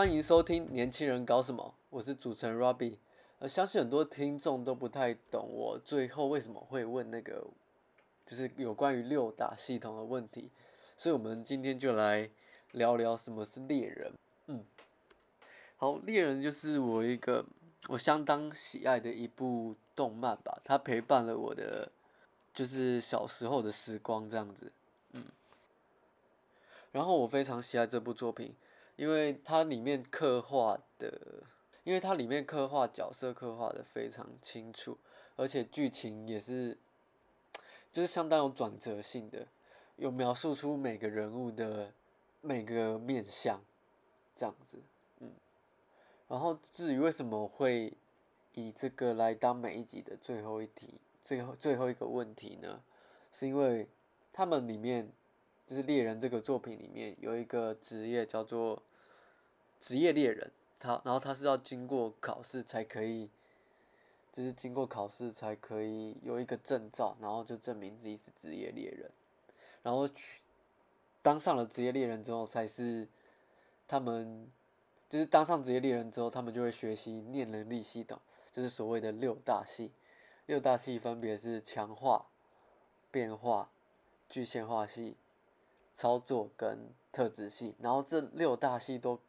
欢迎收听《年轻人搞什么》，我是主持人 Robbie。呃，相信很多听众都不太懂我最后为什么会问那个，就是有关于六大系统的问题，所以我们今天就来聊聊什么是猎人。嗯，好，猎人就是我一个我相当喜爱的一部动漫吧，它陪伴了我的就是小时候的时光这样子。嗯，然后我非常喜爱这部作品，因为它里面刻画的。因为它里面刻画角色刻画的非常清楚，而且剧情也是，就是相当有转折性的，有描述出每个人物的每个面相，这样子，嗯。然后至于为什么会以这个来当每一集的最后一题，最后最后一个问题呢？是因为他们里面就是猎人这个作品里面有一个职业叫做职业猎人。他，然后他是要经过考试才可以，就是经过考试才可以有一个证照，然后就证明自己是职业猎人，然后去当上了职业猎人之后，才是他们就是当上职业猎人之后，他们就会学习念能力系统，就是所谓的六大系。六大系分别是强化、变化、具现化系、操作跟特质系，然后这六大系都。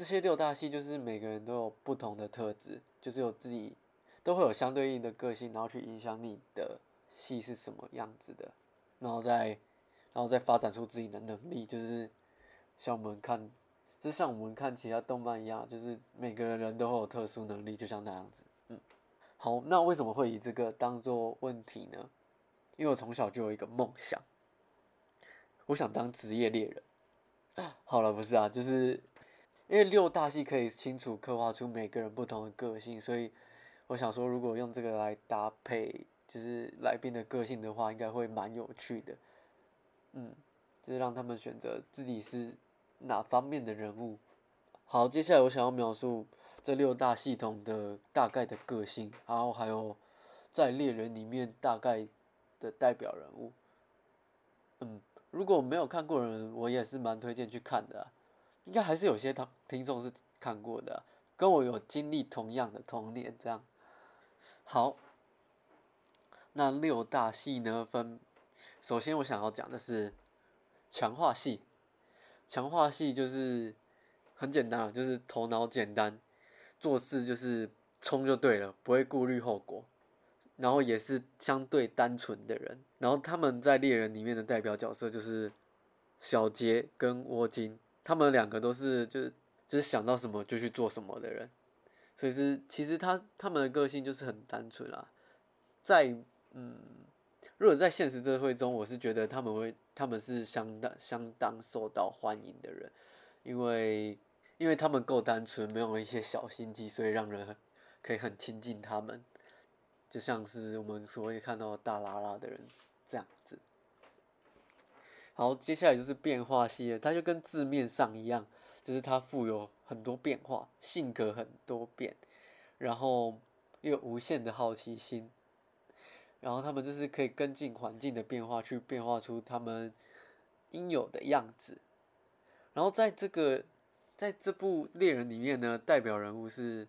这些六大系就是每个人都有不同的特质，就是有自己都会有相对应的个性，然后去影响你的系是什么样子的，然后再然后再发展出自己的能力，就是像我们看，就像我们看其他动漫一样，就是每个人都会有特殊能力，就像那样子。嗯，好，那为什么会以这个当做问题呢？因为我从小就有一个梦想，我想当职业猎人。好了，不是啊，就是。因为六大系可以清楚刻画出每个人不同的个性，所以我想说，如果用这个来搭配，就是来宾的个性的话，应该会蛮有趣的。嗯，就是让他们选择自己是哪方面的人物。好，接下来我想要描述这六大系统的大概的个性，然后还有在猎人里面大概的代表人物。嗯，如果没有看过的人，我也是蛮推荐去看的。应该还是有些听听众是看过的，跟我有经历同样的童年这样。好，那六大系呢分，首先我想要讲的是强化系，强化系就是很简单就是头脑简单，做事就是冲就对了，不会顾虑后果，然后也是相对单纯的人。然后他们在猎人里面的代表角色就是小杰跟窝金。他们两个都是就是就是想到什么就去做什么的人，所以是其实他他们的个性就是很单纯啦，在嗯，如果在现实社会中，我是觉得他们会他们是相当相当受到欢迎的人，因为因为他们够单纯，没有一些小心机，所以让人可以很亲近他们，就像是我们所谓看到大拉拉的人这样子。好，接下来就是变化系列，它就跟字面上一样，就是它富有很多变化，性格很多变，然后又有无限的好奇心，然后他们就是可以跟进环境的变化，去变化出他们应有的样子。然后在这个在这部猎人里面呢，代表人物是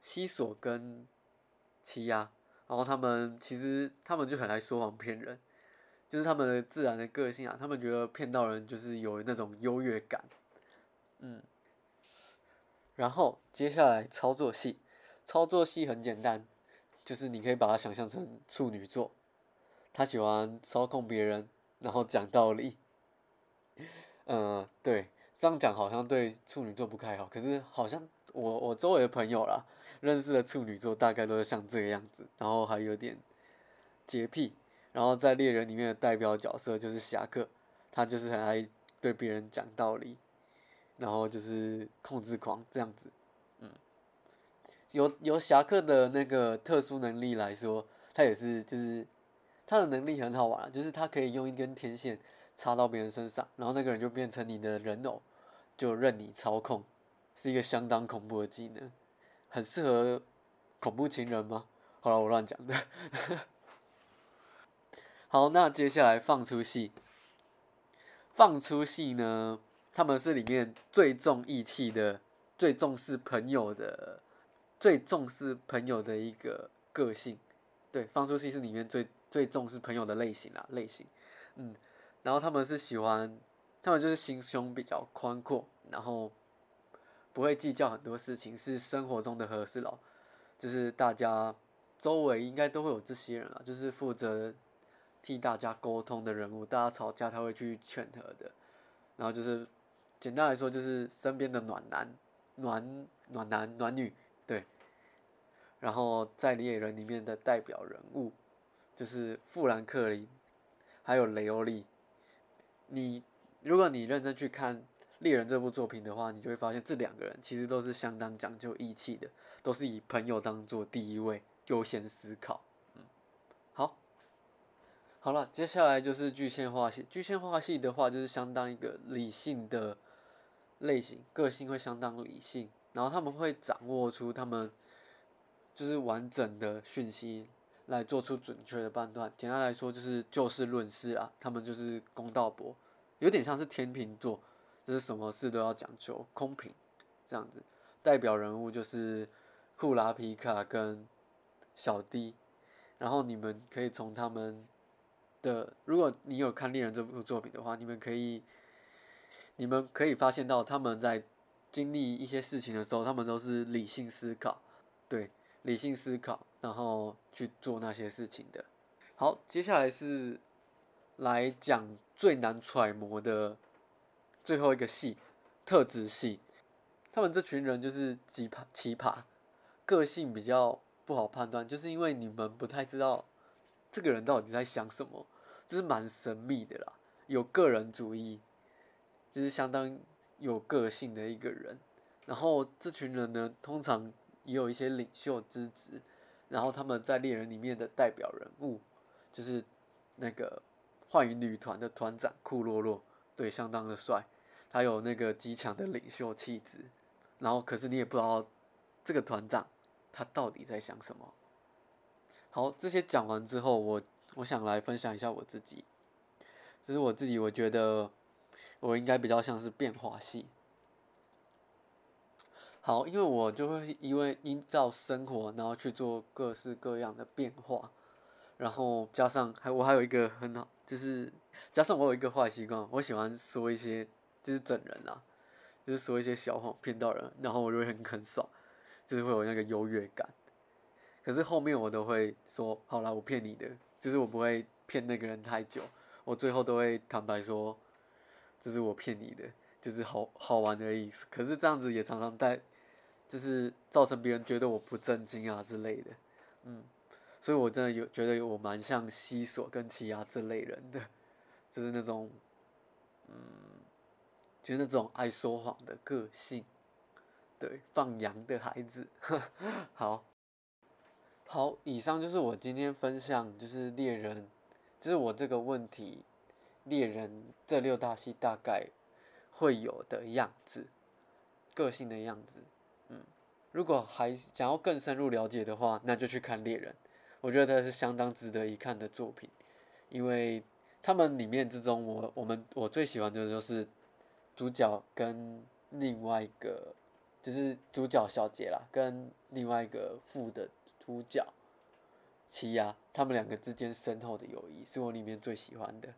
西索跟奇亚，然后他们其实他们就很爱说谎骗人。就是他们的自然的个性啊，他们觉得骗到人就是有那种优越感，嗯。然后接下来操作系，操作系很简单，就是你可以把它想象成处女座，他喜欢操控别人，然后讲道理。嗯，对，这样讲好像对处女座不太好，可是好像我我周围的朋友啦，认识的处女座大概都是像这个样子，然后还有点洁癖。然后在猎人里面的代表角色就是侠客，他就是很爱对别人讲道理，然后就是控制狂这样子，嗯，由由侠客的那个特殊能力来说，他也是就是他的能力很好玩，就是他可以用一根天线插到别人身上，然后那个人就变成你的人偶，就任你操控，是一个相当恐怖的技能，很适合恐怖情人吗？好了，我乱讲的。好，那接下来放出戏。放出戏呢，他们是里面最重义气的、最重视朋友的、最重视朋友的一个个性。对，放出戏是里面最最重视朋友的类型啊，类型。嗯，然后他们是喜欢，他们就是心胸比较宽阔，然后不会计较很多事情，是生活中的和事佬。就是大家周围应该都会有这些人啊，就是负责替大家沟通的人物。大家吵架他会去劝和的，然后就是简单来说，就是身边的暖男、暖暖男、暖女，对。然后在猎人里面的代表人物，就是富兰克林，还有雷欧利。你如果你认真去看猎人这部作品的话，你就会发现这两个人其实都是相当讲究义气的，都是以朋友当做第一位，优先思考。嗯，好，好了，接下来就是具现化系。具现化系的话，就是相当一个理性的类型，个性会相当理性，然后他们会掌握出他们。就是完整的讯息来做出准确的判断。简单来说，就是就事论事啊。他们就是公道伯，有点像是天秤座，就是什么事都要讲究公平这样子。代表人物就是库拉皮卡跟小 D，然后你们可以从他们的，如果你有看《猎人》这部作品的话，你们可以，你们可以发现到他们在经历一些事情的时候，他们都是理性思考，对。理性思考，然后去做那些事情的。好，接下来是来讲最难揣摩的最后一个系——特质系。他们这群人就是奇葩，奇葩，个性比较不好判断，就是因为你们不太知道这个人到底在想什么，就是蛮神秘的啦。有个人主义，就是相当有个性的一个人。然后这群人呢，通常。也有一些领袖之子，然后他们在猎人里面的代表人物，就是那个幻影女团的团长库洛洛，对，相当的帅，他有那个极强的领袖气质，然后可是你也不知道这个团长他到底在想什么。好，这些讲完之后，我我想来分享一下我自己，就是我自己，我觉得我应该比较像是变化系。好，因为我就会因为依照生活，然后去做各式各样的变化，然后加上还我还有一个很好，就是加上我有一个坏习惯，我喜欢说一些就是整人啊，就是说一些小谎骗到人，然后我就会很很爽，就是会有那个优越感。可是后面我都会说，好了，我骗你的，就是我不会骗那个人太久，我最后都会坦白说，这是我骗你的，就是好好玩而已。可是这样子也常常带。就是造成别人觉得我不正经啊之类的，嗯，所以我真的有觉得我蛮像西索跟奇亚这类人的，就是那种，嗯，就是那种爱说谎的个性，对，放羊的孩子，好，好，以上就是我今天分享，就是猎人，就是我这个问题，猎人这六大系大概会有的样子，个性的样子。嗯如果还想要更深入了解的话，那就去看《猎人》，我觉得是相当值得一看的作品，因为他们里面之中，我我们我最喜欢的就是主角跟另外一个就是主角小杰啦，跟另外一个副的主角奇亚，他们两个之间深厚的友谊是我里面最喜欢的，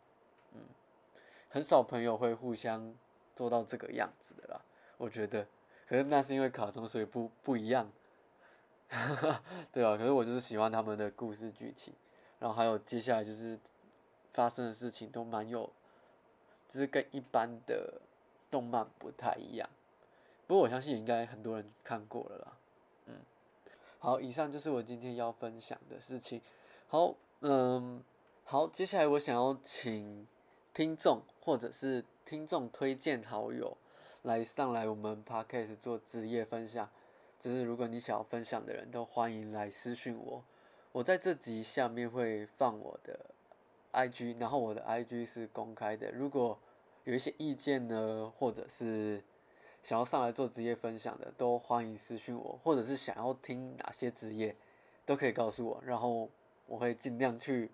嗯，很少朋友会互相做到这个样子的啦，我觉得。可是那是因为卡通，所以不不一样，对啊。可是我就是喜欢他们的故事剧情，然后还有接下来就是发生的事情都蛮有，就是跟一般的动漫不太一样。不过我相信应该很多人看过了啦，好，以上就是我今天要分享的事情。好，嗯，好，接下来我想要请听众或者是听众推荐好友。来上来我们 podcast 做职业分享，就是如果你想要分享的人都欢迎来私讯我，我在这集下面会放我的 IG，然后我的 IG 是公开的。如果有一些意见呢，或者是想要上来做职业分享的，都欢迎私讯我，或者是想要听哪些职业，都可以告诉我，然后我会尽量去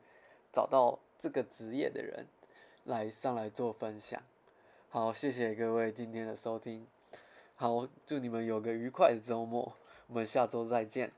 找到这个职业的人来上来做分享。好，谢谢各位今天的收听。好，祝你们有个愉快的周末，我们下周再见。